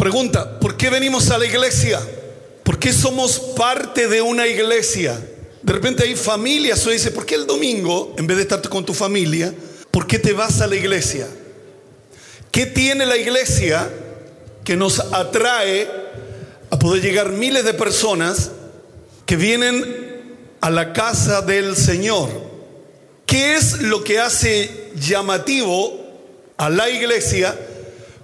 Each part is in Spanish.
Pregunta, ¿por qué venimos a la iglesia? ¿Por qué somos parte de una iglesia? De repente hay familias, o dice, ¿por qué el domingo, en vez de estar con tu familia, ¿por qué te vas a la iglesia? ¿Qué tiene la iglesia que nos atrae a poder llegar miles de personas que vienen a la casa del Señor? ¿Qué es lo que hace llamativo a la iglesia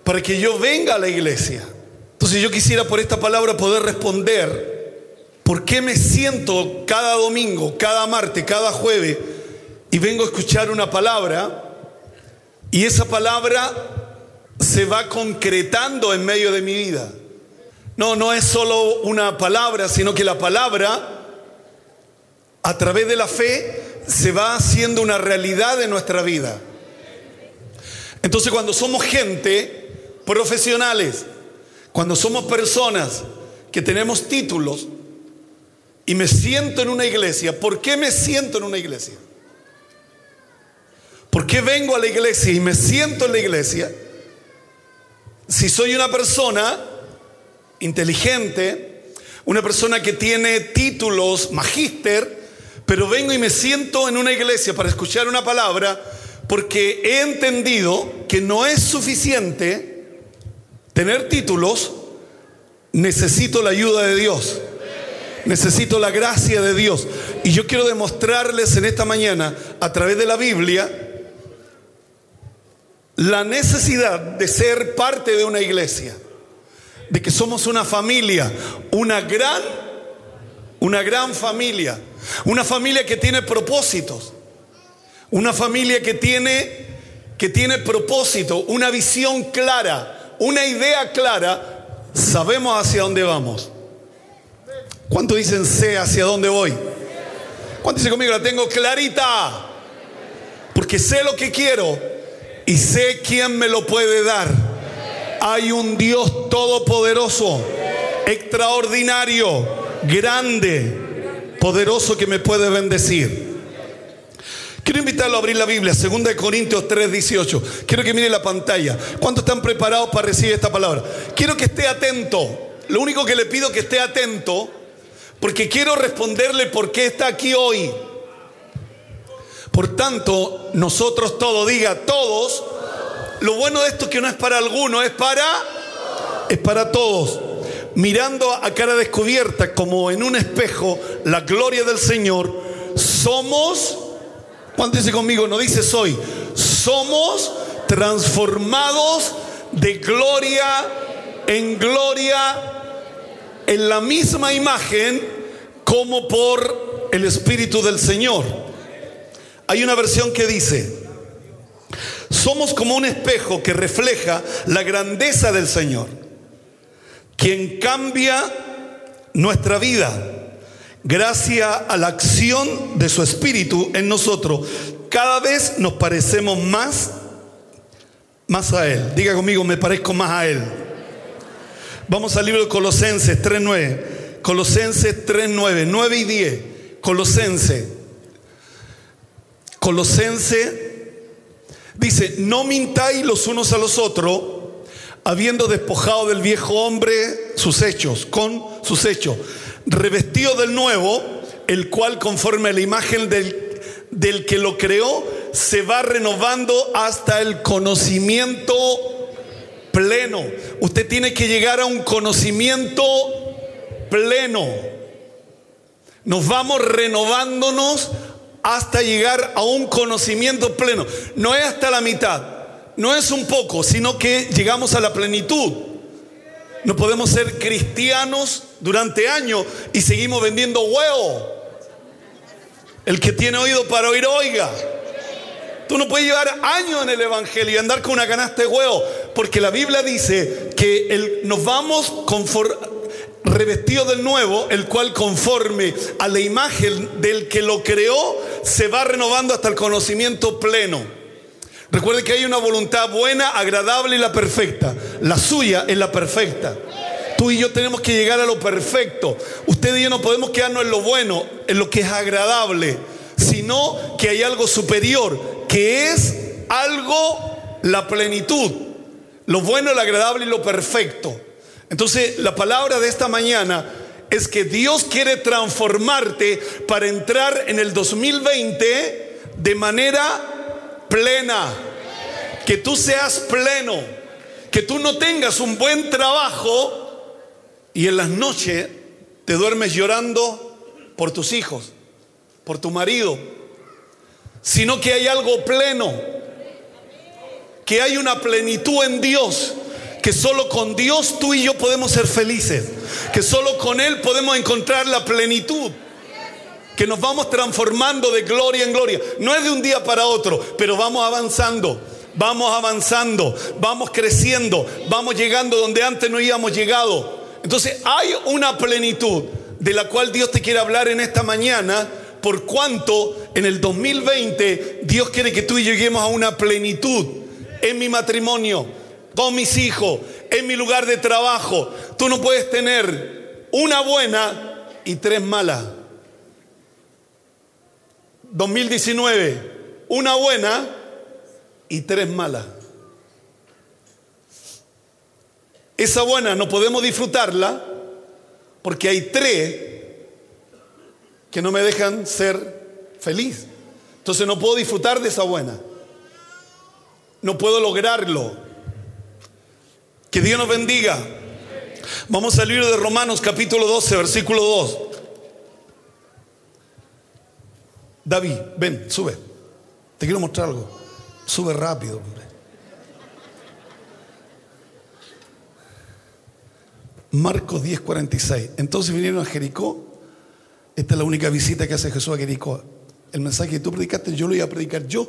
para que yo venga a la iglesia. Entonces yo quisiera por esta palabra poder responder por qué me siento cada domingo, cada martes, cada jueves y vengo a escuchar una palabra y esa palabra se va concretando en medio de mi vida. No, no es solo una palabra, sino que la palabra a través de la fe se va haciendo una realidad en nuestra vida. Entonces cuando somos gente profesionales, cuando somos personas que tenemos títulos y me siento en una iglesia, ¿por qué me siento en una iglesia? ¿Por qué vengo a la iglesia y me siento en la iglesia? Si soy una persona inteligente, una persona que tiene títulos, magíster, pero vengo y me siento en una iglesia para escuchar una palabra porque he entendido que no es suficiente tener títulos, necesito la ayuda de Dios. Necesito la gracia de Dios. Y yo quiero demostrarles en esta mañana, a través de la Biblia, la necesidad de ser parte de una iglesia. De que somos una familia, una gran, una gran familia. Una familia que tiene propósitos. Una familia que tiene, que tiene propósito, una visión clara una idea clara, sabemos hacia dónde vamos. ¿Cuánto dicen sé hacia dónde voy? ¿Cuánto dicen conmigo? La tengo clarita. Porque sé lo que quiero y sé quién me lo puede dar. Hay un Dios todopoderoso, extraordinario, grande, poderoso que me puede bendecir. Quiero invitarlo a abrir la Biblia, 2 Corintios 3, 18. Quiero que mire la pantalla. ¿Cuántos están preparados para recibir esta palabra? Quiero que esté atento. Lo único que le pido es que esté atento, porque quiero responderle por qué está aquí hoy. Por tanto, nosotros todos, diga todos, lo bueno de esto es que no es para alguno, es para, es para todos. Mirando a cara descubierta como en un espejo la gloria del Señor, somos ¿Cuánto dice conmigo? No dice soy. Somos transformados de gloria en gloria en la misma imagen como por el Espíritu del Señor. Hay una versión que dice, somos como un espejo que refleja la grandeza del Señor, quien cambia nuestra vida gracias a la acción de su Espíritu en nosotros, cada vez nos parecemos más, más a Él. Diga conmigo, me parezco más a Él. Vamos al libro de Colosenses 3.9. Colosenses 3.9, 9 y 10. Colosense. Colosense dice, no mintáis los unos a los otros, habiendo despojado del viejo hombre sus hechos, con sus hechos revestido del nuevo, el cual conforme a la imagen del, del que lo creó, se va renovando hasta el conocimiento pleno. Usted tiene que llegar a un conocimiento pleno. Nos vamos renovándonos hasta llegar a un conocimiento pleno. No es hasta la mitad, no es un poco, sino que llegamos a la plenitud. No podemos ser cristianos durante años y seguimos vendiendo huevo. El que tiene oído para oír, oiga. Tú no puedes llevar años en el Evangelio y andar con una canasta de huevo, porque la Biblia dice que el, nos vamos revestidos del nuevo, el cual conforme a la imagen del que lo creó, se va renovando hasta el conocimiento pleno. Recuerde que hay una voluntad buena, agradable y la perfecta. La suya es la perfecta. Tú y yo tenemos que llegar a lo perfecto. Usted y yo no podemos quedarnos en lo bueno, en lo que es agradable, sino que hay algo superior, que es algo, la plenitud. Lo bueno, lo agradable y lo perfecto. Entonces, la palabra de esta mañana es que Dios quiere transformarte para entrar en el 2020 de manera plena. Que tú seas pleno. Que tú no tengas un buen trabajo y en las noches te duermes llorando por tus hijos, por tu marido, sino que hay algo pleno, que hay una plenitud en Dios, que solo con Dios tú y yo podemos ser felices, que solo con Él podemos encontrar la plenitud que nos vamos transformando de gloria en gloria. No es de un día para otro, pero vamos avanzando, vamos avanzando, vamos creciendo, vamos llegando donde antes no íbamos llegado. Entonces hay una plenitud de la cual Dios te quiere hablar en esta mañana, por cuanto en el 2020 Dios quiere que tú y yo lleguemos a una plenitud en mi matrimonio, con mis hijos, en mi lugar de trabajo. Tú no puedes tener una buena y tres malas. 2019, una buena y tres malas. Esa buena no podemos disfrutarla porque hay tres que no me dejan ser feliz. Entonces no puedo disfrutar de esa buena. No puedo lograrlo. Que Dios nos bendiga. Vamos al libro de Romanos capítulo 12, versículo 2. David, ven, sube. Te quiero mostrar algo. Sube rápido. Marcos 10:46. Entonces vinieron a Jericó. Esta es la única visita que hace Jesús a Jericó. El mensaje que tú predicaste, yo lo iba a predicar yo.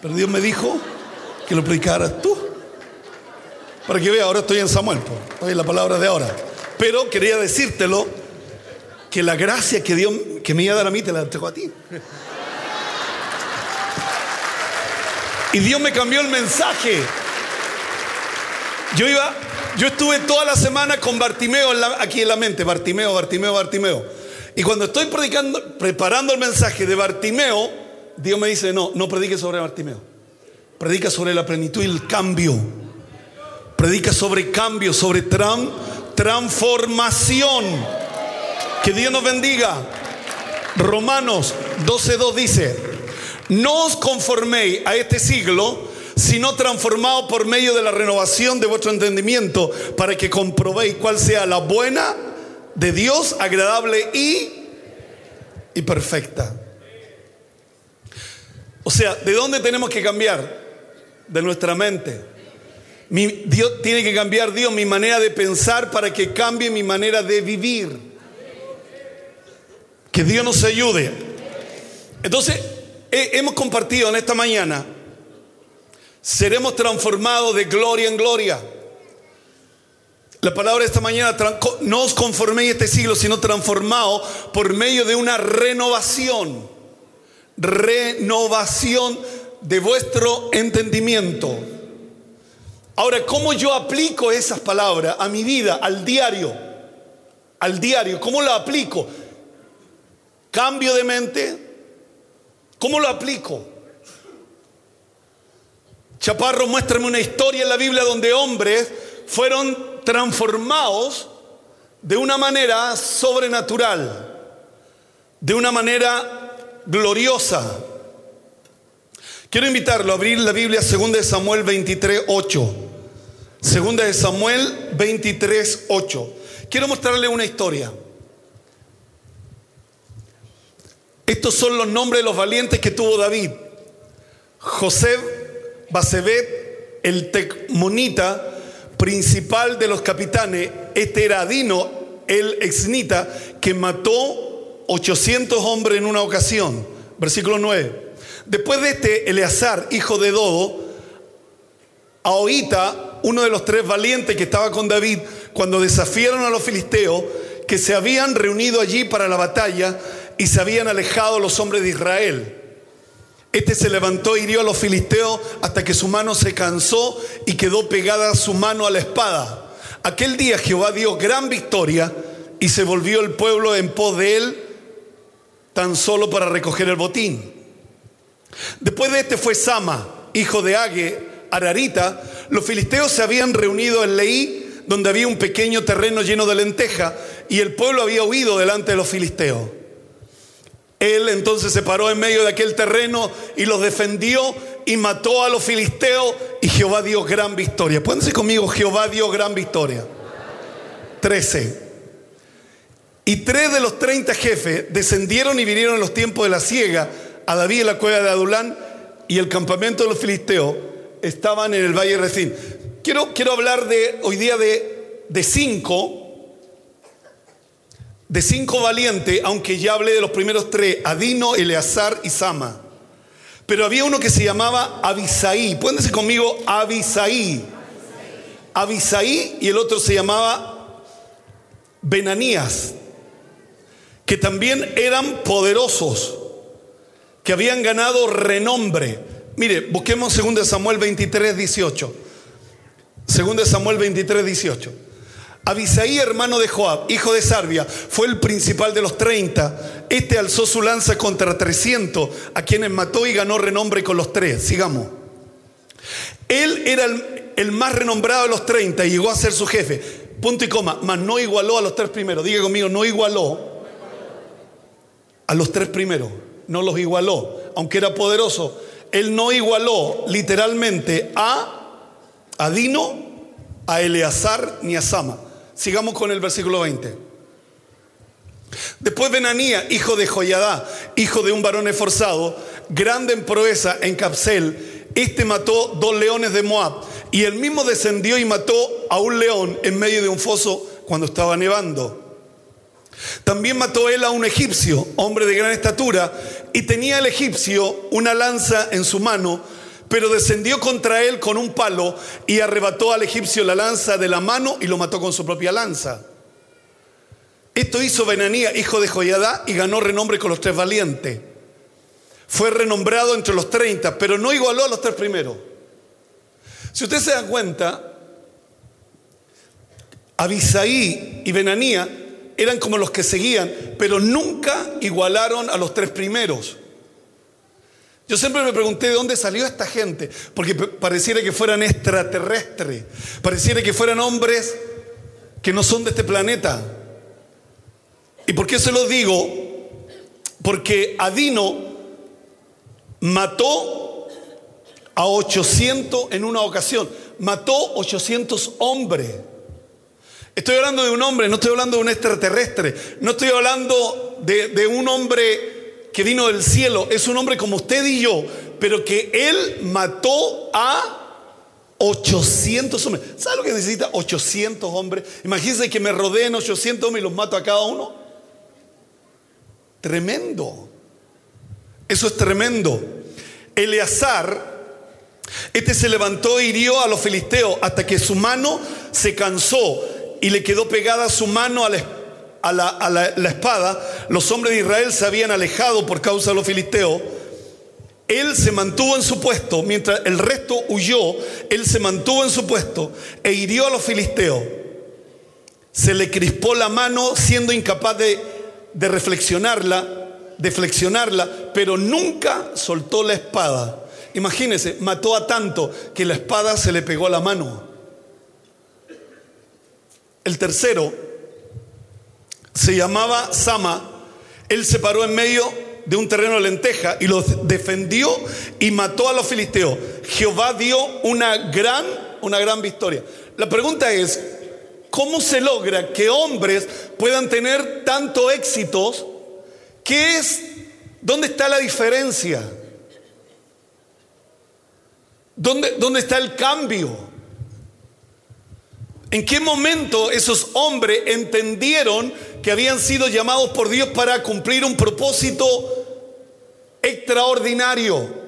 Pero Dios me dijo que lo predicaras tú. Para que vea, ahora estoy en Samuel, estoy en la palabra de ahora. Pero quería decírtelo que la gracia que Dios que me iba a dar a mí te la entregó a ti. Y Dios me cambió el mensaje. Yo iba yo estuve toda la semana con Bartimeo aquí en la mente, Bartimeo, Bartimeo, Bartimeo. Y cuando estoy predicando, preparando el mensaje de Bartimeo, Dios me dice, no, no predique sobre Bartimeo. Predica sobre la plenitud y el cambio. Predica sobre cambio, sobre transformación. Que Dios nos bendiga. Romanos 12.2 dice, no os conforméis a este siglo, sino transformado por medio de la renovación de vuestro entendimiento, para que comprobéis cuál sea la buena de Dios, agradable y, y perfecta. O sea, ¿de dónde tenemos que cambiar? De nuestra mente. Mi, Dios tiene que cambiar Dios mi manera de pensar para que cambie mi manera de vivir. Que Dios nos ayude. Entonces, hemos compartido en esta mañana seremos transformados de gloria en gloria. La palabra de esta mañana, no os conforméis este siglo, sino transformados por medio de una renovación. Renovación de vuestro entendimiento. Ahora, ¿cómo yo aplico esas palabras a mi vida, al diario? Al diario, ¿cómo lo aplico? Cambio de mente. ¿Cómo lo aplico? Chaparro, muéstrame una historia en la Biblia donde hombres fueron transformados de una manera sobrenatural, de una manera gloriosa. Quiero invitarlo a abrir la Biblia 2 de Samuel 23, 8. 2 de Samuel 23, 8. Quiero mostrarle una historia. Estos son los nombres de los valientes que tuvo David. José Basebet, el tecmonita principal de los capitanes, este era Adino, el exnita, que mató 800 hombres en una ocasión. Versículo 9. Después de este Eleazar, hijo de Dodo, Ahorita, uno de los tres valientes que estaba con David, cuando desafiaron a los filisteos, que se habían reunido allí para la batalla y se habían alejado los hombres de Israel. Este se levantó y hirió a los filisteos hasta que su mano se cansó y quedó pegada su mano a la espada. Aquel día Jehová dio gran victoria y se volvió el pueblo en pos de él tan solo para recoger el botín. Después de este fue Sama, hijo de Age, Ararita, los filisteos se habían reunido en Leí, donde había un pequeño terreno lleno de lenteja, y el pueblo había huido delante de los filisteos. Él entonces se paró en medio de aquel terreno y los defendió y mató a los filisteos y Jehová dio gran victoria. Pónganse conmigo, Jehová dio gran victoria. 13. Y tres de los treinta jefes descendieron y vinieron en los tiempos de la siega a David en la cueva de Adulán y el campamento de los filisteos estaban en el Valle de. Quiero, quiero hablar de hoy día de, de cinco, de cinco valientes, aunque ya hablé de los primeros tres, Adino, Eleazar y Sama. Pero había uno que se llamaba Abisaí. Pónganse conmigo, Abisaí. Abisaí y el otro se llamaba Benanías, que también eran poderosos, que habían ganado renombre. Mire, busquemos 2 Samuel 23, 18. 2 Samuel 23, 18. Abisaí, hermano de Joab, hijo de Sarbia, fue el principal de los 30. Este alzó su lanza contra 300, a quienes mató y ganó renombre con los tres. Sigamos. Él era el, el más renombrado de los 30 y llegó a ser su jefe. Punto y coma, mas no igualó a los tres primeros. Diga conmigo, no igualó a los tres primeros. No los igualó, aunque era poderoso él no igualó literalmente a Adino, a Eleazar ni a Sama. Sigamos con el versículo 20. Después Benanía, hijo de Joyadá, hijo de un varón esforzado, grande en proeza en Capsel, este mató dos leones de Moab y él mismo descendió y mató a un león en medio de un foso cuando estaba nevando. También mató él a un egipcio, hombre de gran estatura, y tenía el egipcio una lanza en su mano, pero descendió contra él con un palo y arrebató al egipcio la lanza de la mano y lo mató con su propia lanza. Esto hizo Benanía, hijo de Joyadá, y ganó renombre con los tres valientes. Fue renombrado entre los treinta, pero no igualó a los tres primeros. Si usted se da cuenta, Abisaí y Benanía eran como los que seguían, pero nunca igualaron a los tres primeros. Yo siempre me pregunté de dónde salió esta gente, porque pareciera que fueran extraterrestres, pareciera que fueran hombres que no son de este planeta. ¿Y por qué se lo digo? Porque Adino mató a 800 en una ocasión, mató 800 hombres. Estoy hablando de un hombre, no estoy hablando de un extraterrestre, no estoy hablando de, un hombre que vino del cielo, es un hombre como usted y yo, pero que él mató a 800 hombres. ¿Sabe lo que necesita 800 hombres? Imagínense que me rodeen 800 hombres y los mato a cada uno. Tremendo. Eso es tremendo. Eleazar, este se levantó e hirió a los filisteos hasta que su mano se cansó y le quedó pegada su mano a, la, espada. Los hombres de Israel se habían alejado por causa de los filisteos. Él se mantuvo en su puesto, mientras el resto huyó, él se mantuvo en su puesto e hirió a los filisteos. Se le crispó la mano siendo incapaz de, de reflexionarla, de flexionarla, pero nunca soltó la espada. Imagínense, mató a tanto que la espada se le pegó a la mano. El tercero se llamaba Sama. Él se paró en medio de un terreno de lenteja y los defendió y mató a los filisteos. Jehová dio una gran, una gran victoria. La pregunta es, ¿cómo se logra que hombres puedan tener tanto éxitos? ¿Qué es? ¿Dónde está la diferencia? ¿Dónde, dónde está el cambio? ¿En qué momento esos hombres entendieron que habían sido llamados por Dios para cumplir un propósito extraordinario?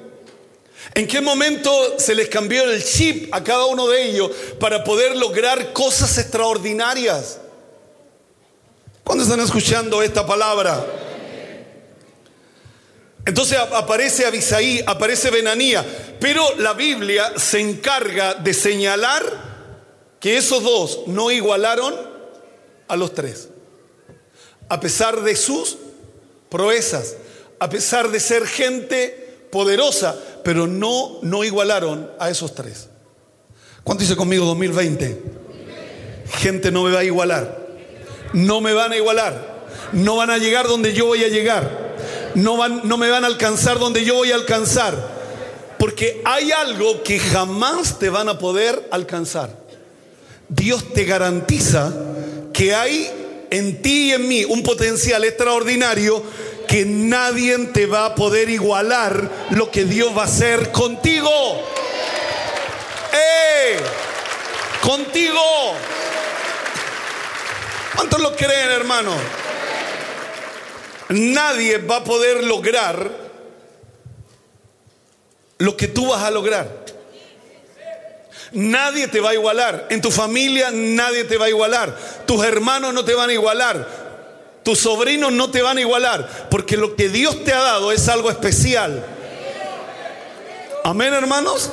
¿En qué momento se les cambió el chip a cada uno de ellos para poder lograr cosas extraordinarias? ¿Cuándo están escuchando esta palabra? Entonces aparece Abisaí, aparece Benanía, pero la Biblia se encarga de señalar que esos dos no igualaron a los tres. A pesar de sus proezas, a pesar de ser gente poderosa, pero no, no igualaron a esos tres. ¿Cuánto dice conmigo 2020? Gente no me va a igualar. No me van a igualar. No van a llegar donde yo voy a llegar. No, van, no me van a alcanzar donde yo voy a alcanzar. Porque hay algo que jamás te van a poder alcanzar. Dios te garantiza que hay en ti y en mí un potencial extraordinario que nadie te va a poder igualar lo que Dios va a hacer contigo. ¡Eh! Contigo. ¿Cuántos lo creen, hermano? Nadie va a poder lograr lo que tú vas a lograr. Nadie te va a igualar. En tu familia nadie te va a igualar. Tus hermanos no te van a igualar. Tus sobrinos no te van a igualar, porque lo que Dios te ha dado es algo especial. Amén, hermanos.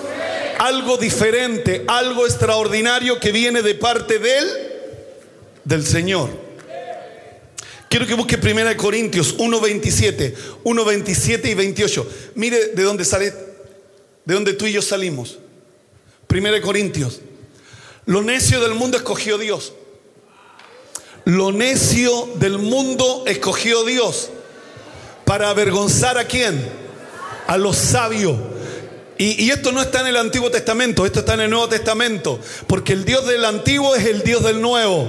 Algo diferente, algo extraordinario que viene de parte de él, del Señor. Quiero que busque 1 Corintios 1.27, 1.27 y 28. Mire de dónde sale, de dónde tú y yo salimos. 1 Corintios. Lo necio del mundo escogió Dios. Lo necio del mundo escogió Dios para avergonzar a quién? A los sabios. Y, esto no está en el Antiguo Testamento, esto está en el Nuevo Testamento, porque el Dios del Antiguo es el Dios del Nuevo.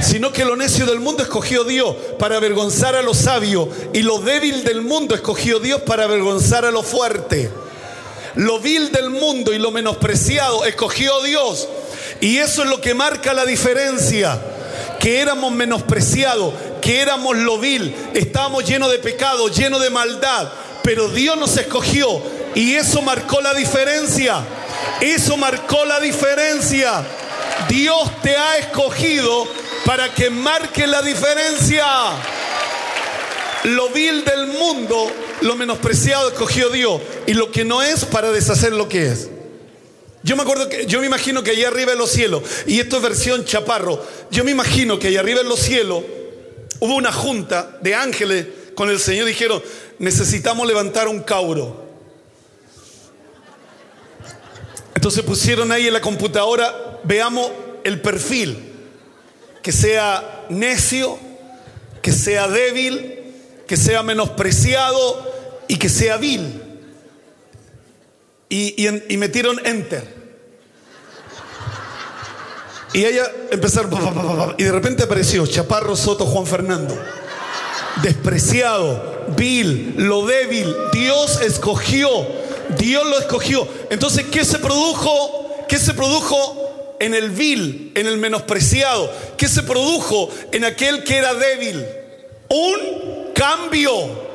Sino que lo necio del mundo escogió Dios para avergonzar a los sabios y lo débil del mundo escogió Dios para avergonzar a lo fuerte. Lo vil del mundo y lo menospreciado escogió Dios. Y eso es lo que marca la diferencia que éramos menospreciados, que éramos lo vil, estábamos llenos de pecado, llenos de maldad, pero Dios nos escogió y eso marcó la diferencia. Eso marcó la diferencia. Dios te ha escogido para que marque la diferencia. Lo vil del mundo, lo menospreciado escogió Dios y lo que no es para deshacer lo que es. Yo me acuerdo que, yo me imagino que allá arriba en los cielos, y esto es versión chaparro, yo me imagino que allá arriba en los cielos hubo una junta de ángeles con el Señor, dijeron, necesitamos levantar un cauro. Entonces pusieron ahí en la computadora, veamos el perfil, que sea necio, que sea débil, que sea menospreciado y que sea vil. Y, metieron enter. Y ella empezaron, y de repente apareció Chaparro Soto Juan Fernando. Despreciado, vil, lo débil. Dios escogió, Dios lo escogió. Entonces, ¿qué se produjo? ¿Qué se produjo en el vil, en el menospreciado? ¿Qué se produjo en aquel que era débil? Un cambio.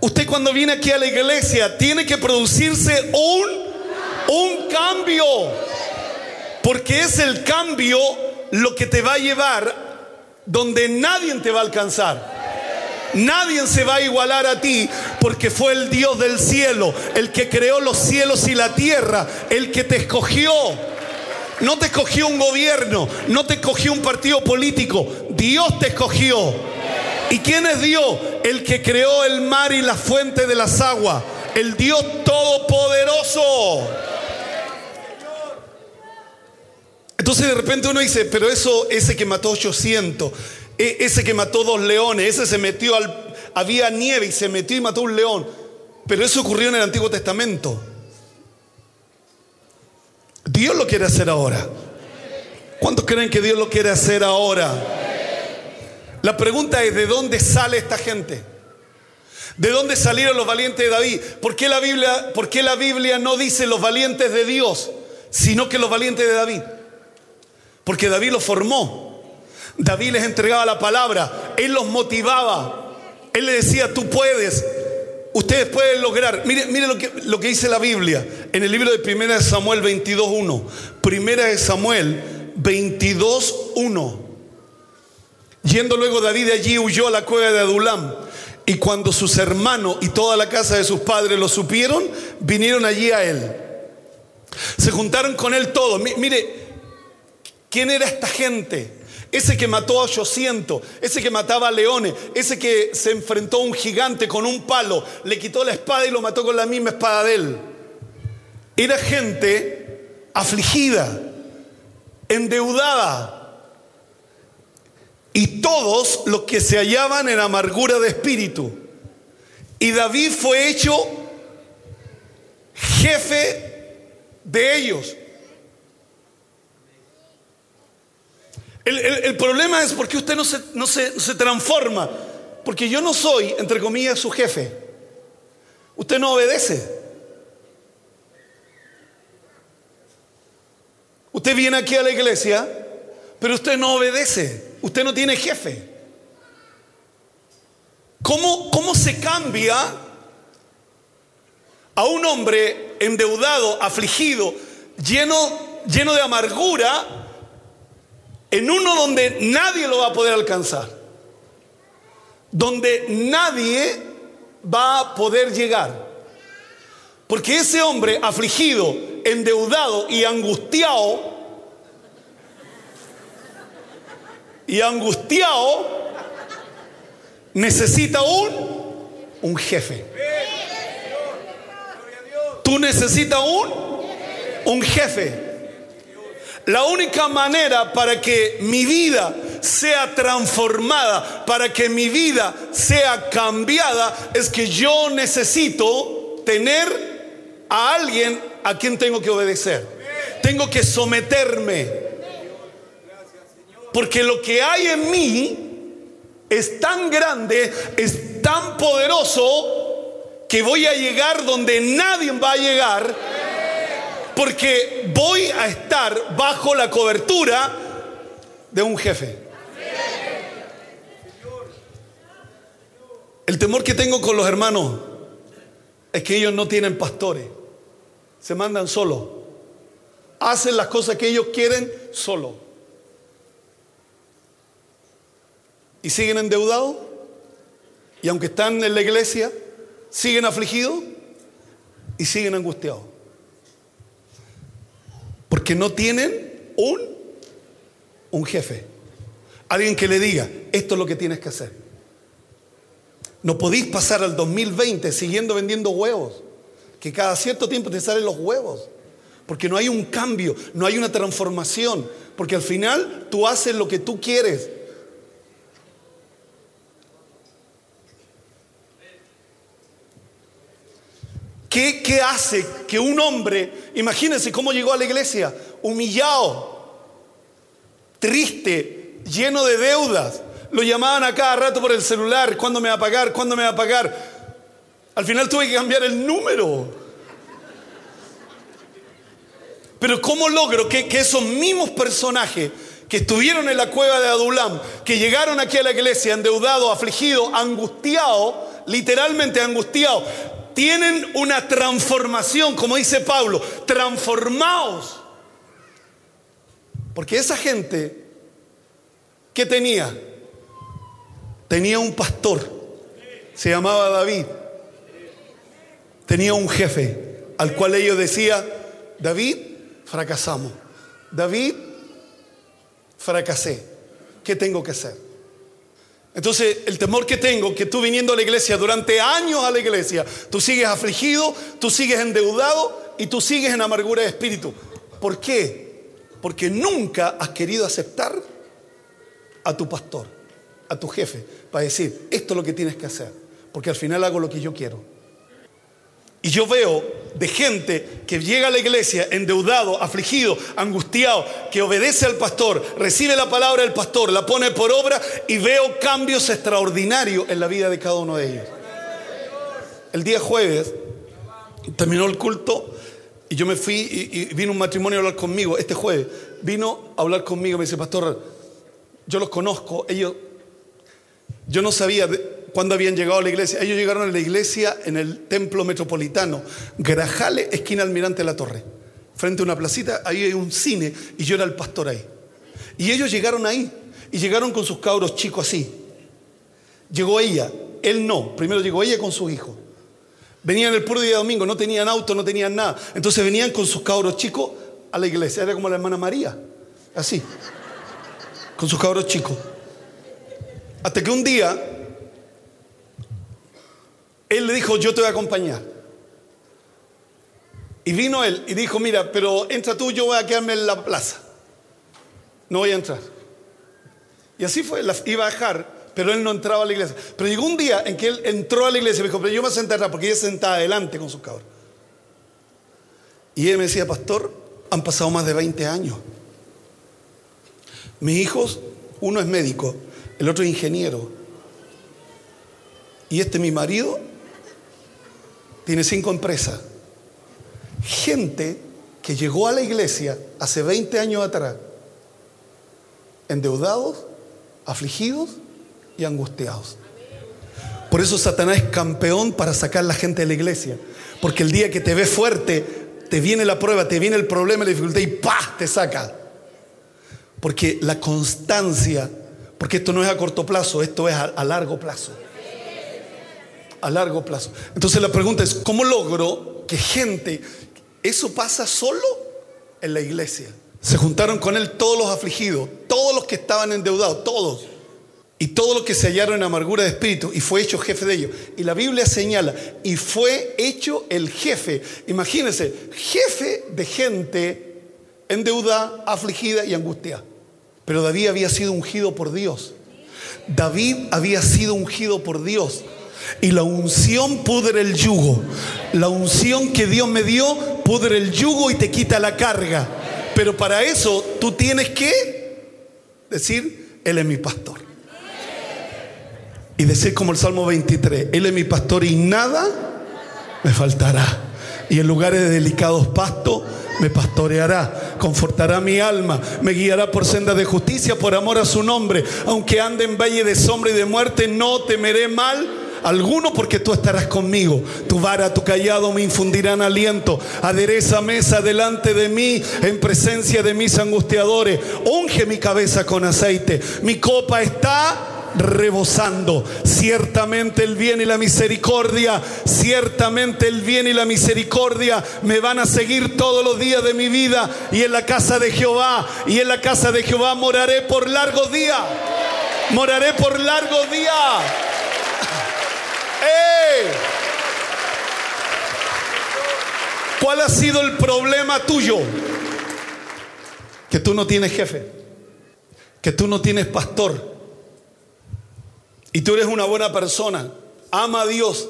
Usted cuando viene aquí a la iglesia tiene que producirse un, un cambio. Porque es el cambio lo que te va a llevar donde nadie te va a alcanzar. Nadie se va a igualar a ti porque fue el Dios del cielo, el que creó los cielos y la tierra, el que te escogió. No te escogió un gobierno, no te escogió un partido político, Dios te escogió. ¿Y quién es Dios? El que creó el mar y la fuente de las aguas, el Dios todopoderoso. Entonces de repente uno dice, pero eso, ese que mató 800, e, ese que mató dos leones, ese se metió al, había nieve y se metió y mató un león. Pero eso ocurrió en el Antiguo Testamento. Dios lo quiere hacer ahora. ¿Cuántos creen que Dios lo quiere hacer ahora? La pregunta es, ¿de dónde sale esta gente? ¿De dónde salieron los valientes de David? ¿Por qué la Biblia, por qué la Biblia no dice los valientes de Dios, sino que los valientes de David? Porque David los formó. David les entregaba la palabra. Él los motivaba. Él le decía, tú puedes. ustedes pueden lograr. Mire, mire lo, que, lo que dice la Biblia en el libro de 1 Samuel 22.1. Primera de Samuel 22.1. Yendo luego David de allí huyó a la cueva de Adulam. Y cuando sus hermanos y toda la casa de sus padres lo supieron, vinieron allí a él. Se juntaron con él todos. Mire, ¿quién era esta gente? Ese que mató a 800, ese que mataba a leones, ese que se enfrentó a un gigante con un palo, le quitó la espada y lo mató con la misma espada de él. Era gente afligida, endeudada, y todos los que se hallaban en amargura de espíritu. Y David fue hecho jefe de ellos. El, problema es porque usted no se, no, se, se transforma. Porque yo no soy, entre comillas, su jefe. Usted no obedece. Usted viene aquí a la iglesia, pero usted no obedece. Usted no tiene jefe. ¿Cómo, cómo se cambia a un hombre endeudado, afligido, lleno, lleno de amargura, en uno donde nadie lo va a poder alcanzar? Donde nadie va a poder llegar. Porque ese hombre afligido, endeudado y angustiado, y angustiado, necesita un, un jefe. Tú necesitas un, un jefe. La única manera para que mi vida sea transformada, para que mi vida sea cambiada, es que yo necesito tener a alguien a quien tengo que obedecer. Tengo que someterme. Porque lo que hay en mí es tan grande, es tan poderoso, que voy a llegar donde nadie va a llegar. Porque voy a estar bajo la cobertura de un jefe. El temor que tengo con los hermanos es que ellos no tienen pastores. Se mandan solos. Hacen las cosas que ellos quieren solo. Y siguen endeudados y aunque están en la iglesia, siguen afligidos y siguen angustiados. Porque no tienen un, un jefe, alguien que le diga, esto es lo que tienes que hacer. No podéis pasar al 2020 siguiendo vendiendo huevos, que cada cierto tiempo te salen los huevos, porque no hay un cambio, no hay una transformación, porque al final tú haces lo que tú quieres ¿Qué, hace que un hombre, imagínense cómo llegó a la iglesia, humillado, triste, lleno de deudas? Lo llamaban a cada rato por el celular, ¿cuándo me va a pagar? ¿Cuándo me va a pagar? Al final tuve que cambiar el número. Pero ¿cómo logro que, que esos mismos personajes que estuvieron en la cueva de Adulam, que llegaron aquí a la iglesia endeudado, afligido, angustiado, literalmente angustiado, tienen una transformación, como dice Pablo, transformaos. Porque esa gente, ¿qué tenía? Tenía un pastor, se llamaba David. Tenía un jefe al cual ellos decían, David, fracasamos. David, fracasé. ¿Qué tengo que hacer? Entonces, el temor que tengo, que tú viniendo a la iglesia durante años a la iglesia, tú sigues afligido, tú sigues endeudado y tú sigues en amargura de espíritu. ¿Por qué? Porque nunca has querido aceptar a tu pastor, a tu jefe, para decir, esto es lo que tienes que hacer, porque al final hago lo que yo quiero. Y yo veo de gente que llega a la iglesia endeudado, afligido, angustiado, que obedece al pastor, recibe la palabra del pastor, la pone por obra y veo cambios extraordinarios en la vida de cada uno de ellos. El día jueves terminó el culto y yo me fui y, vino un matrimonio a hablar conmigo, este jueves, vino a hablar conmigo, me dice, pastor, yo los conozco, ellos, yo no sabía, ¿Cuándo habían llegado a la iglesia? Ellos llegaron a la iglesia en el templo metropolitano, Grajale, esquina Almirante la Torre. Frente a una placita, ahí hay un cine y yo era el pastor ahí. Y ellos llegaron ahí y llegaron con sus cabros chicos así. Llegó ella, él no. Primero llegó ella con su hijo. Venían el puro día domingo, no tenían auto, no tenían nada. Entonces venían con sus cabros chicos a la iglesia. Era como la hermana María, así, con sus cabros chicos. Hasta que un día él le dijo, yo te voy a acompañar. Y vino él y dijo, mira, pero entra tú, yo voy a quedarme en la plaza. No voy a entrar. Y así fue, iba a dejar, pero él no entraba a la iglesia. Pero llegó un día en que él entró a la iglesia y me dijo, pero yo me sentar porque ella sentada adelante con su cabros. Y él me decía, pastor, han pasado más de 20 años. Mis hijos, uno es médico, el otro es ingeniero. Y este mi marido tiene cinco empresas. Gente que llegó a la iglesia hace 20 años atrás, endeudados, afligidos y angustiados. Por eso Satanás es campeón para sacar a la gente de la iglesia. Porque el día que te ve fuerte, te viene la prueba, te viene el problema, la dificultad y ¡pah! te saca. Porque la constancia, porque esto no es a corto plazo, esto es a largo plazo a largo plazo. Entonces la pregunta es, ¿cómo logro que gente, eso pasa solo en la iglesia? Se juntaron con él todos los afligidos, todos los que estaban endeudados, todos. Y todos los que se hallaron en amargura de espíritu y fue hecho jefe de ellos. Y la Biblia señala, y fue hecho el jefe. Imagínense, jefe de gente endeudada, afligida y angustiada. Pero David había sido ungido por Dios. David había sido ungido por Dios. Y la unción pudre el yugo. La unción que Dios me dio pudre el yugo y te quita la carga. Pero para eso tú tienes que decir, Él es mi pastor. Y decir como el Salmo 23, Él es mi pastor y nada me faltará. Y en lugares de delicados pastos me pastoreará, confortará mi alma, me guiará por senda de justicia por amor a su nombre. Aunque ande en valle de sombra y de muerte, no temeré mal alguno porque tú estarás conmigo. Tu vara, tu callado me infundirán aliento. Adereza mesa delante de mí en presencia de mis angustiadores. Unge mi cabeza con aceite. Mi copa está rebosando. Ciertamente el bien y la misericordia, ciertamente el bien y la misericordia me van a seguir todos los días de mi vida y en la casa de Jehová y en la casa de Jehová moraré por largos días. Moraré por largos días. ¿Cuál ha sido el problema tuyo? Que tú no tienes jefe, que tú no tienes pastor y tú eres una buena persona, ama a Dios,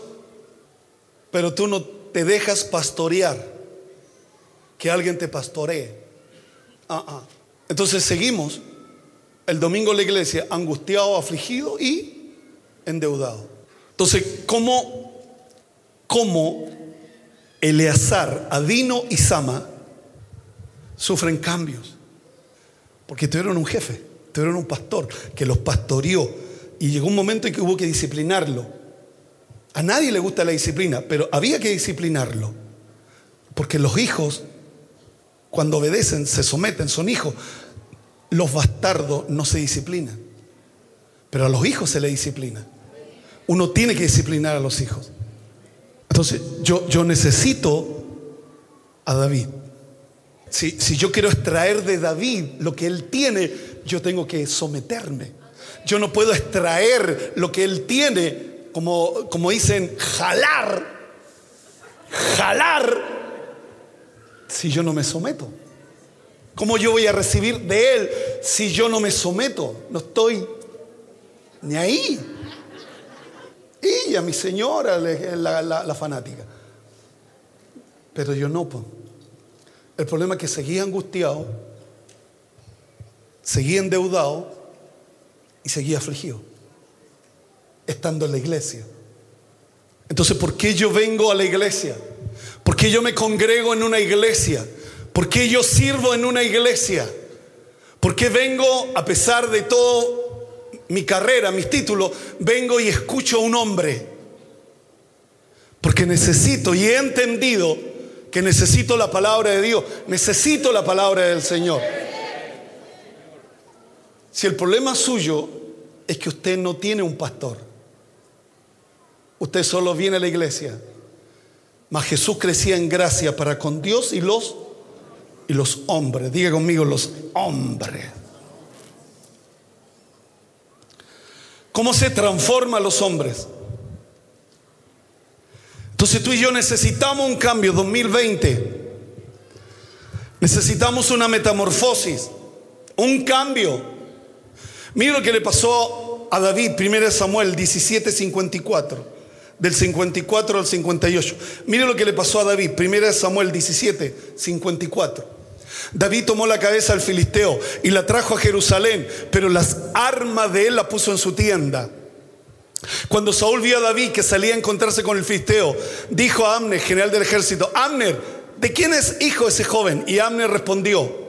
pero tú no te dejas pastorear, que alguien te pastoree. Ah, ah. Entonces seguimos el domingo en la iglesia angustiado, afligido y endeudado. Entonces, ¿cómo, cómo Eleazar, Adino y Sama sufren cambios? Porque tuvieron un jefe, tuvieron un pastor que los pastoreó y llegó un momento en que hubo que disciplinarlo. A nadie le gusta la disciplina, pero había que disciplinarlo. Porque los hijos, cuando obedecen, se someten, son hijos. Los bastardos no se disciplinan, pero a los hijos se les disciplina uno tiene que disciplinar a los hijos. Entonces, yo, yo necesito a David. Si, si yo quiero extraer de David lo que él tiene, yo tengo que someterme. Yo no puedo extraer lo que él tiene, como, como dicen, jalar, jalar, si yo no me someto. ¿Cómo yo voy a recibir de él si yo no me someto? No estoy ni ahí. Mi señora, la, fanática. Pero yo no. El problema es que seguía angustiado, seguía endeudado y seguía afligido, estando en la iglesia. Entonces, ¿por qué yo vengo a la iglesia? ¿Por qué yo me congrego en una iglesia? ¿Por qué yo sirvo en una iglesia? ¿Por qué vengo a pesar de todo mi carrera, mis títulos, vengo y escucho a un hombre. Porque necesito y he entendido que necesito la palabra de Dios, necesito la palabra del Señor. Si el problema suyo es que usted no tiene un pastor, usted solo viene a la iglesia, mas Jesús crecía en gracia para con Dios y los y los hombres. Diga conmigo los hombres. ¿Cómo se transforman los hombres? Entonces tú y yo necesitamos un cambio 2020. Necesitamos una metamorfosis, un cambio. Mira lo que le pasó a David, 1 Samuel 17:54, del 54 al 58. Mire lo que le pasó a David, 1 Samuel 17:54. David tomó la cabeza al filisteo y la trajo a Jerusalén, pero las armas de él la puso en su tienda. Cuando Saúl vio a David que salía a encontrarse con el filisteo, dijo a Amner, general del ejército, Amner, ¿de quién es hijo ese joven? Y Amner respondió,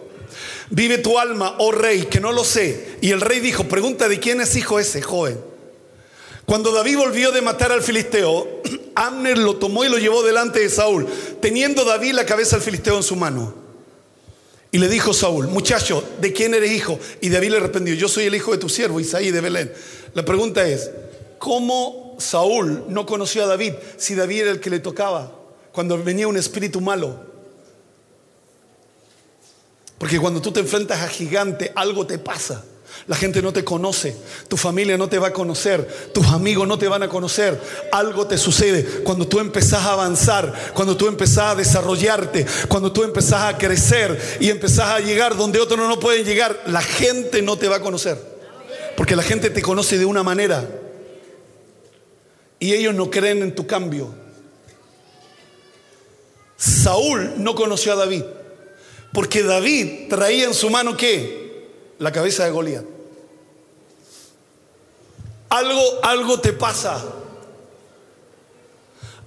vive tu alma, oh rey, que no lo sé. Y el rey dijo, pregunta de quién es hijo ese joven. Cuando David volvió de matar al filisteo, Amner lo tomó y lo llevó delante de Saúl, teniendo David la cabeza del filisteo en su mano. Y le dijo Saúl, muchacho, ¿de quién eres hijo? Y David le respondió, yo soy el hijo de tu siervo, Isaí de Belén. La pregunta es, ¿cómo Saúl no conoció a David si David era el que le tocaba cuando venía un espíritu malo? Porque cuando tú te enfrentas a gigante, algo te pasa. La gente no te conoce, tu familia no te va a conocer, tus amigos no te van a conocer. Algo te sucede cuando tú empezás a avanzar, cuando tú empezás a desarrollarte, cuando tú empezás a crecer y empezás a llegar donde otros no pueden llegar. La gente no te va a conocer, porque la gente te conoce de una manera y ellos no creen en tu cambio. Saúl no conoció a David, porque David traía en su mano qué? La cabeza de Goliat. Algo, algo te pasa.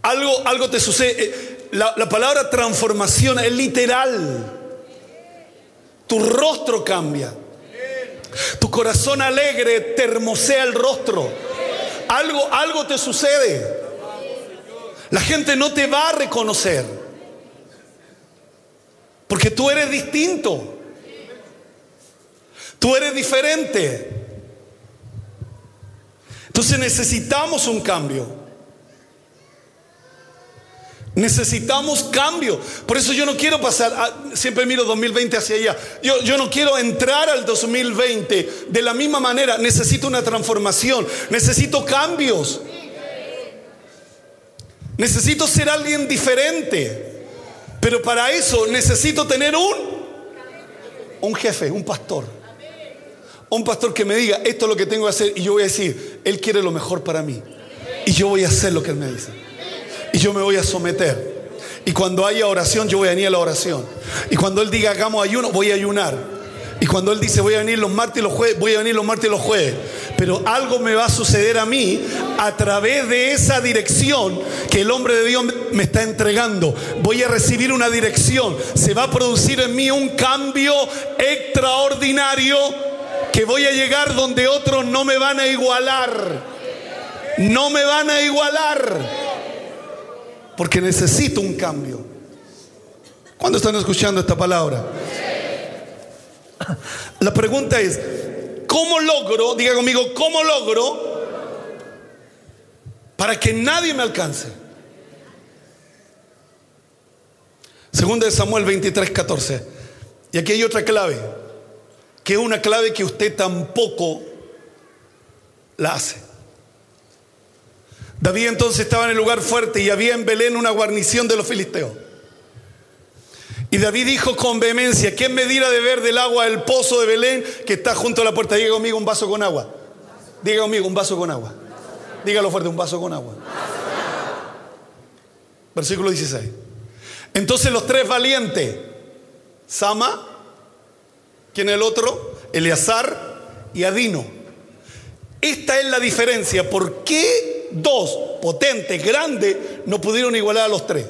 Algo, algo te sucede. Eh, la, la palabra transformación es literal. Tu rostro cambia. Tu corazón alegre te hermosea el rostro. Algo, algo te sucede. La gente no te va a reconocer. Porque tú eres distinto. Tú eres diferente. Entonces necesitamos un cambio. Necesitamos cambio. Por eso yo no quiero pasar, siempre miro 2020 hacia allá. Yo, yo no quiero entrar al 2020 de la misma manera. Necesito una transformación. Necesito cambios. Necesito ser alguien diferente. Pero para eso necesito tener un, un jefe, un pastor un pastor que me diga, esto es lo que tengo que hacer, y yo voy a decir, Él quiere lo mejor para mí. Y yo voy a hacer lo que Él me dice. Y yo me voy a someter. Y cuando haya oración, yo voy a venir a la oración. Y cuando Él diga, hagamos ayuno, voy a ayunar. Y cuando Él dice, voy a venir los martes y los jueves, voy a venir los martes y los jueves. Pero algo me va a suceder a mí a través de esa dirección que el hombre de Dios me está entregando. Voy a recibir una dirección. Se va a producir en mí un cambio extraordinario que voy a llegar donde otros no me van a igualar. No me van a igualar. Porque necesito un cambio. ¿Cuándo están escuchando esta palabra? La pregunta es, ¿cómo logro, diga conmigo, cómo logro para que nadie me alcance? Segunda de Samuel 23, 14. Y aquí hay otra clave que es una clave que usted tampoco la hace. David entonces estaba en el lugar fuerte y había en Belén una guarnición de los filisteos. Y David dijo con vehemencia, ¿quién me dirá de ver del agua del pozo de Belén que está junto a la puerta? Diga conmigo un vaso con agua. Diga conmigo un vaso con agua. Dígalo fuerte, un vaso con agua. Versículo 16. Entonces los tres valientes, Sama, ¿Quién es el otro? Eleazar y Adino. Esta es la diferencia. ¿Por qué dos potentes, grandes, no pudieron igualar a los tres?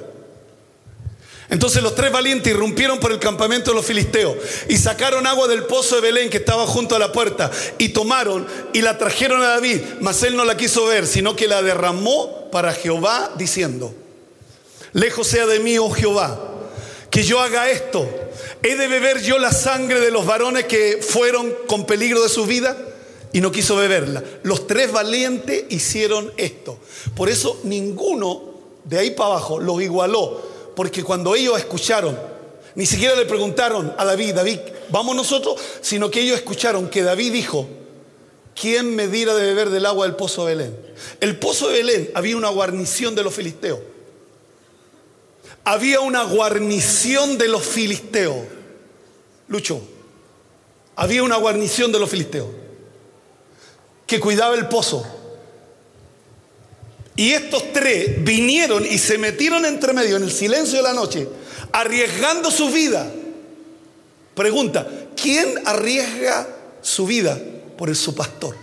Entonces los tres valientes irrumpieron por el campamento de los filisteos y sacaron agua del pozo de Belén que estaba junto a la puerta y tomaron y la trajeron a David, mas él no la quiso ver, sino que la derramó para Jehová diciendo, lejos sea de mí, oh Jehová, que yo haga esto. ¿He de beber yo la sangre de los varones que fueron con peligro de su vida? Y no quiso beberla. Los tres valientes hicieron esto. Por eso ninguno de ahí para abajo los igualó porque cuando ellos escucharon, ni siquiera le preguntaron a David, David, vamos nosotros, sino que ellos escucharon que David dijo, ¿quién me diera de beber del agua del pozo de Belén? El pozo de Belén había una guarnición de los filisteos. Había una guarnición de los filisteos. Lucho, había una guarnición de los filisteos que cuidaba el pozo. Y estos tres vinieron y se metieron entre medio en el silencio de la noche, arriesgando su vida. Pregunta, ¿quién arriesga su vida por su pastor?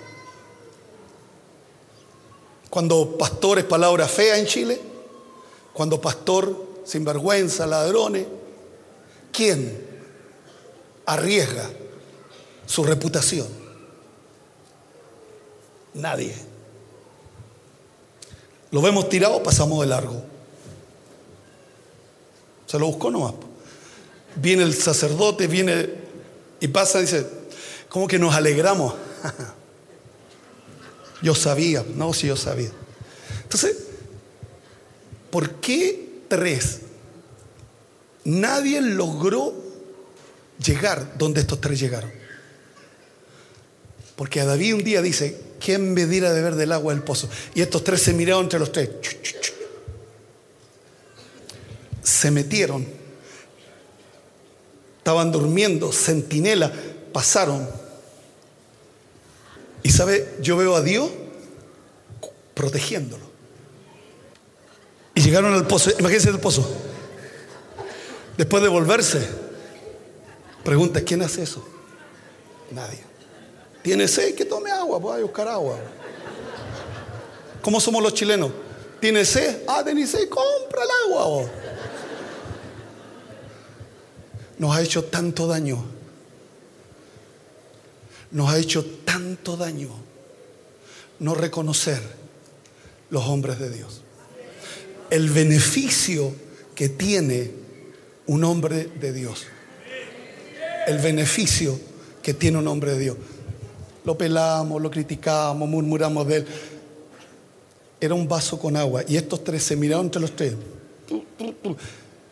Cuando pastor es palabra fea en Chile, cuando pastor sinvergüenza, ladrones, ¿quién arriesga su reputación? Nadie. Lo vemos tirado, pasamos de largo. Se lo buscó nomás. Viene el sacerdote, viene y pasa dice, ¿cómo que nos alegramos? yo sabía, no, si yo sabía. Entonces, ¿por qué tres? Nadie logró llegar donde estos tres llegaron. Porque a David un día dice, ¿quién me diera de ver del agua del pozo? Y estos tres se miraron entre los tres. Se metieron. Estaban durmiendo, centinela, pasaron. Y sabe, yo veo a Dios protegiéndolo. Y llegaron al pozo, imagínense el pozo. Después de volverse, pregunta, ¿quién hace eso? Nadie. Tiene sed, que tome agua, voy a buscar agua. ¿Cómo somos los chilenos? ¿Tiene sed? Ah, tenés compra el agua. Nos ha hecho tanto daño. Nos ha hecho tanto daño no reconocer los hombres de Dios. El beneficio que tiene un hombre de Dios. El beneficio que tiene un hombre de Dios. Lo pelamos, lo criticamos, murmuramos de él. Era un vaso con agua y estos tres se miraron entre los tres,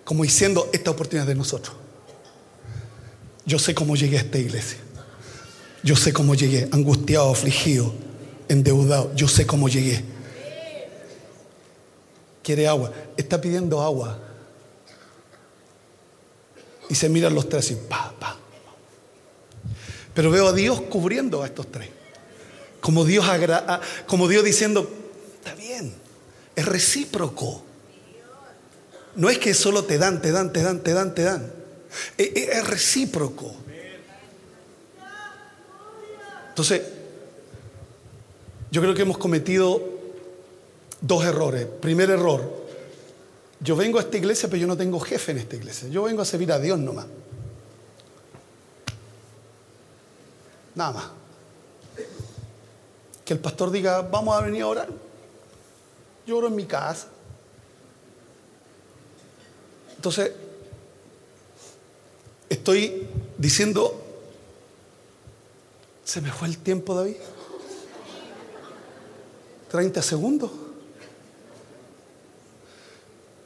como diciendo, esta oportunidad de nosotros. Yo sé cómo llegué a esta iglesia. Yo sé cómo llegué, angustiado, afligido, endeudado. Yo sé cómo llegué. Quiere agua. Está pidiendo agua. Y se miran los tres y pa, pa. Pero veo a Dios cubriendo a estos tres. Como Dios, como Dios diciendo, está bien, es recíproco. No es que solo te dan, te dan, te dan, te dan, te dan. Es, recíproco. Entonces, yo creo que hemos cometido dos errores. Primer error, yo vengo a esta iglesia, pero yo no tengo jefe en esta iglesia. Yo vengo a servir a Dios nomás. Nada más. Que el pastor diga, vamos a venir a orar. Yo oro en mi casa. Entonces, estoy diciendo, se me fue el tiempo, David. 30 segundos.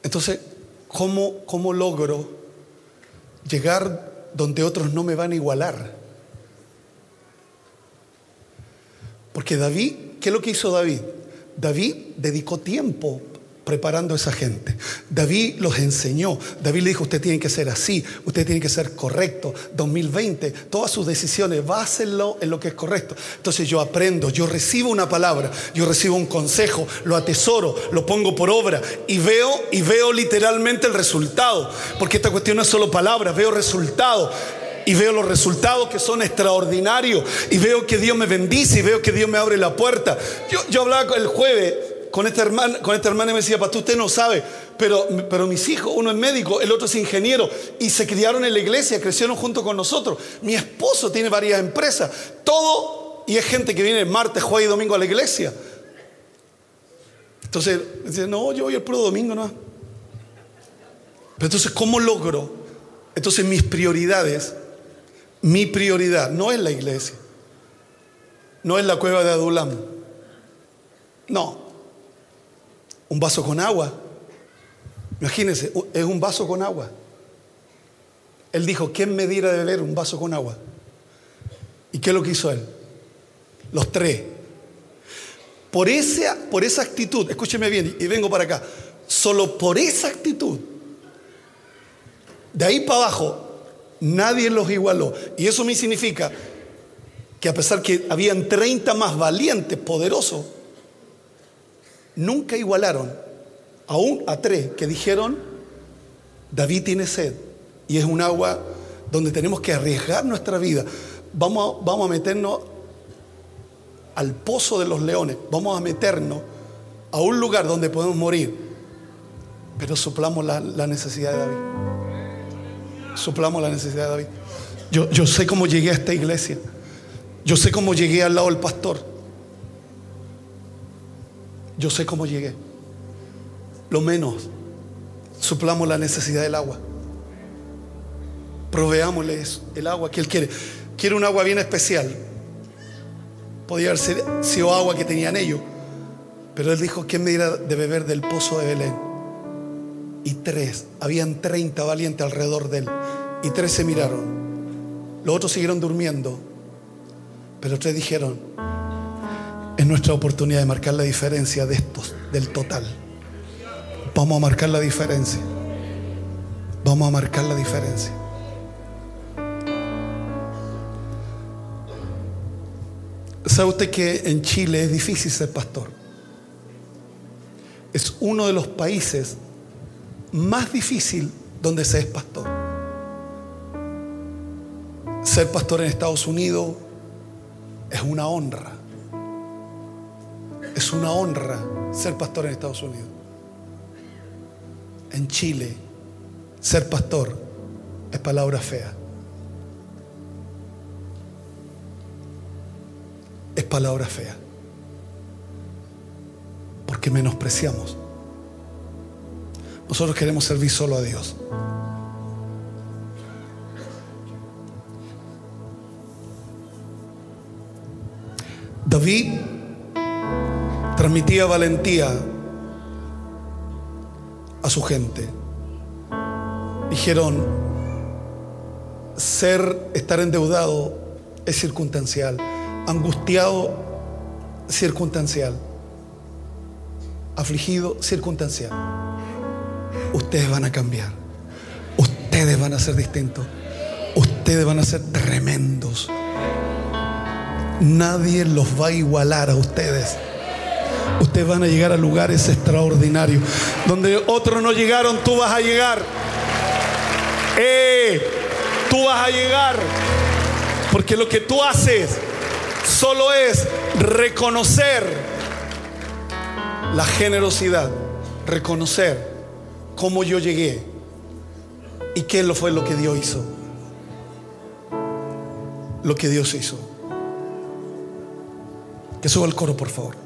Entonces, ¿cómo, ¿cómo logro llegar donde otros no me van a igualar? Porque David, ¿qué es lo que hizo David? David dedicó tiempo preparando a esa gente. David los enseñó. David le dijo, usted tiene que ser así, usted tiene que ser correcto. 2020, todas sus decisiones, básenlo en lo que es correcto. Entonces yo aprendo, yo recibo una palabra, yo recibo un consejo, lo atesoro, lo pongo por obra y veo y veo literalmente el resultado. Porque esta cuestión no es solo palabras, veo resultados y veo los resultados que son extraordinarios y veo que Dios me bendice y veo que Dios me abre la puerta. Yo, yo hablaba el jueves con esta hermana, con esta hermana me decía, pastor, usted no sabe, pero, pero mis hijos, uno es médico, el otro es ingeniero, y se criaron en la iglesia, crecieron junto con nosotros. Mi esposo tiene varias empresas, todo, y es gente que viene martes, jueves y domingo a la iglesia. Entonces, dice, no, yo voy el puro domingo, ¿no? Pero entonces, ¿cómo logro? Entonces, mis prioridades, mi prioridad no es la iglesia, no es la cueva de Adulam, no, un vaso con agua. Imagínense, es un vaso con agua. Él dijo, ¿quién me diera de beber un vaso con agua? ¿Y qué es lo que hizo él? Los tres. Por esa, por esa actitud, escúcheme bien, y vengo para acá, solo por esa actitud, de ahí para abajo, nadie los igualó. Y eso me significa que a pesar que habían 30 más valientes, poderosos, nunca igualaron aún a tres que dijeron, David tiene sed y es un agua donde tenemos que arriesgar nuestra vida. Vamos a, vamos a meternos al pozo de los leones, vamos a meternos a un lugar donde podemos morir, pero soplamos la, necesidad de David. Soplamos la necesidad de David. Yo, yo sé cómo llegué a esta iglesia. Yo sé cómo llegué al lado del pastor. Yo sé cómo llegué. Lo menos, suplamos la necesidad del agua. Proveámosle el agua que Él quiere. Quiere un agua bien especial. Podía haber sido agua que tenían ellos. Pero Él dijo, ¿quién me dirá de beber del pozo de Belén? Y tres, habían 30 valientes alrededor de Él. Y tres se miraron. Los otros siguieron durmiendo. Pero tres dijeron, es nuestra oportunidad de marcar la diferencia de estos, del total. Vamos a marcar la diferencia. Vamos a marcar la diferencia. ¿Sabe usted que en Chile es difícil ser pastor? Es uno de los países más difícil donde se es pastor. Ser pastor en Estados Unidos es una honra. Es una honra ser pastor en Estados Unidos. En Chile, ser pastor es palabra fea. Es palabra fea. Porque menospreciamos. Nosotros queremos servir solo a Dios. David transmitía valentía a su gente. Dijeron, ser, estar endeudado es circunstancial, angustiado, circunstancial, afligido, circunstancial. Ustedes van a cambiar, ustedes van a ser distintos, ustedes van a ser tremendos. Nadie los va a igualar a ustedes ustedes van a llegar a lugares extraordinarios. Donde otros no llegaron, tú vas a llegar. Eh, tú vas a llegar. Porque lo que tú haces solo es reconocer la generosidad, reconocer cómo yo llegué y qué fue lo que Dios hizo. Lo que Dios hizo. Que suba el coro, por favor.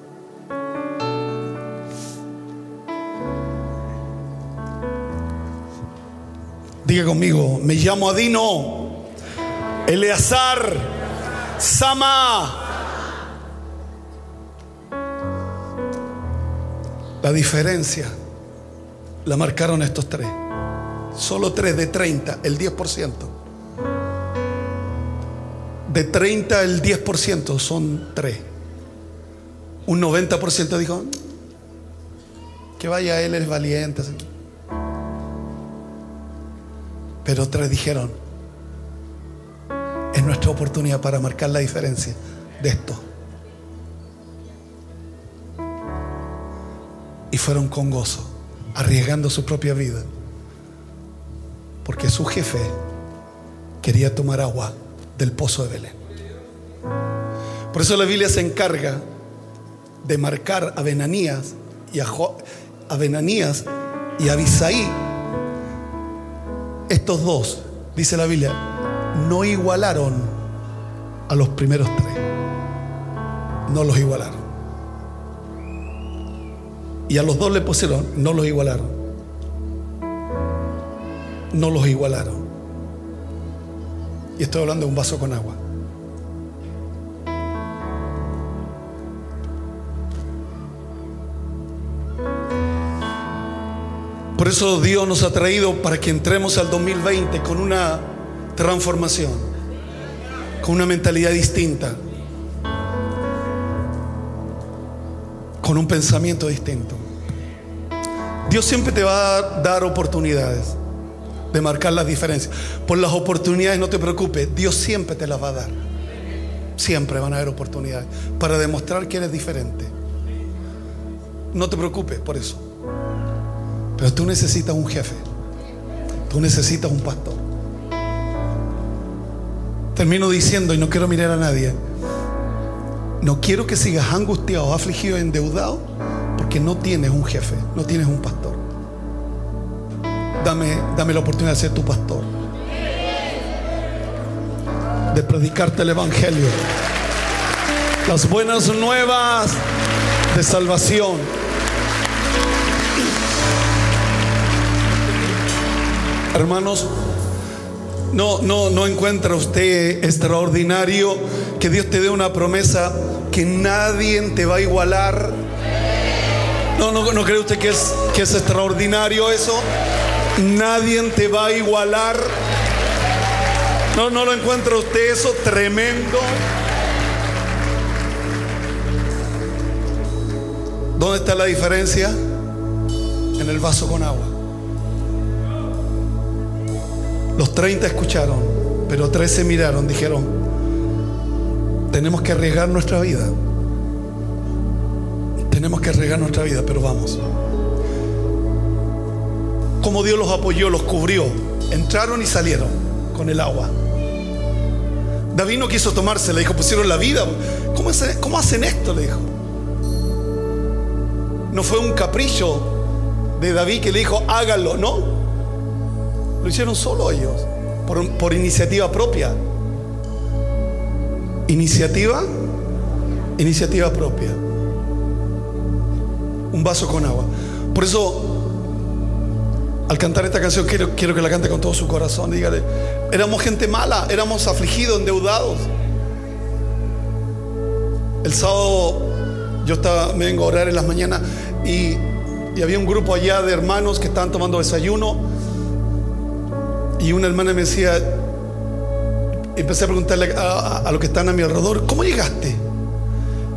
Diga conmigo, me llamo Adino, Eleazar, Sama. La diferencia la marcaron estos tres. Solo tres de 30, el 10%. De 30, el 10% son tres. Un 90% dijo, que vaya él es valiente. Pero tres dijeron, es nuestra oportunidad para marcar la diferencia de esto. Y fueron con gozo, arriesgando su propia vida. Porque su jefe quería tomar agua del pozo de Belén. Por eso la Biblia se encarga de marcar a Benanías y a, a Benanías y a Abisaí, estos dos, dice la Biblia, no igualaron a los primeros tres. No los igualaron. Y a los dos le pusieron, no los igualaron. No los igualaron. Y estoy hablando de un vaso con agua. Por eso Dios nos ha traído para que entremos al 2020 con una transformación, con una mentalidad distinta, con un pensamiento distinto. Dios siempre te va a dar oportunidades de marcar las diferencias. Por las oportunidades no te preocupes, Dios siempre te las va a dar. Siempre van a haber oportunidades para demostrar que eres diferente. No te preocupes por eso. Pero tú necesitas un jefe. Tú necesitas un pastor. Termino diciendo, y no quiero mirar a nadie, no quiero que sigas angustiado, afligido, endeudado, porque no tienes un jefe, no tienes un pastor. Dame, dame la oportunidad de ser tu pastor. De predicarte el Evangelio. Las buenas nuevas de salvación. Hermanos, no, no, no encuentra usted extraordinario que Dios te dé una promesa que nadie te va a igualar. No, no, no cree usted que es, que es extraordinario eso. Nadie te va a igualar. No, no lo encuentra usted eso tremendo. ¿Dónde está la diferencia? En el vaso con agua. Los 30 escucharon, pero 13 miraron, dijeron, tenemos que arriesgar nuestra vida. Tenemos que arriesgar nuestra vida, pero vamos. Como Dios los apoyó, los cubrió. Entraron y salieron con el agua. David no quiso tomarse, le dijo, pusieron la vida. ¿Cómo, hace- cómo hacen esto? Le dijo. No fue un capricho de David que le dijo, háganlo, no. Lo hicieron solo ellos, por, iniciativa propia. Iniciativa, iniciativa propia. Un vaso con agua. Por eso, al cantar esta canción, quiero, quiero que la cante con todo su corazón. Dígale, éramos gente mala, éramos afligidos, endeudados. El sábado yo estaba, me vengo a orar en las mañanas y, y había un grupo allá de hermanos que estaban tomando desayuno y una hermana me decía, empecé a preguntarle a, los que están a mi alrededor, ¿cómo llegaste?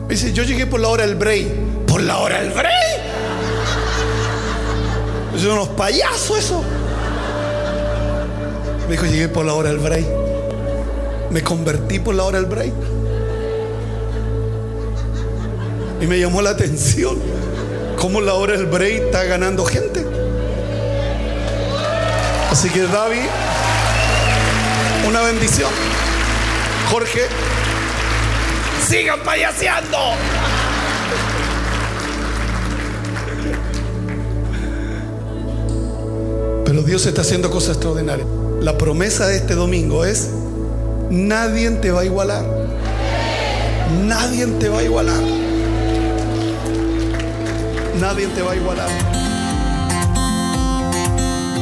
Me dice, yo llegué por la hora del break. ¿Por la hora del break? Son unos payasos eso. Me dijo, llegué por la hora del break. Me convertí por la hora del break. Y me llamó la atención cómo la hora del break está ganando gente. Así que David, una bendición. Jorge, sigan payaseando. Pero Dios está haciendo cosas extraordinarias. La promesa de este domingo es, nadie te va a igualar. Nadie te va a igualar. Nadie te va a igualar.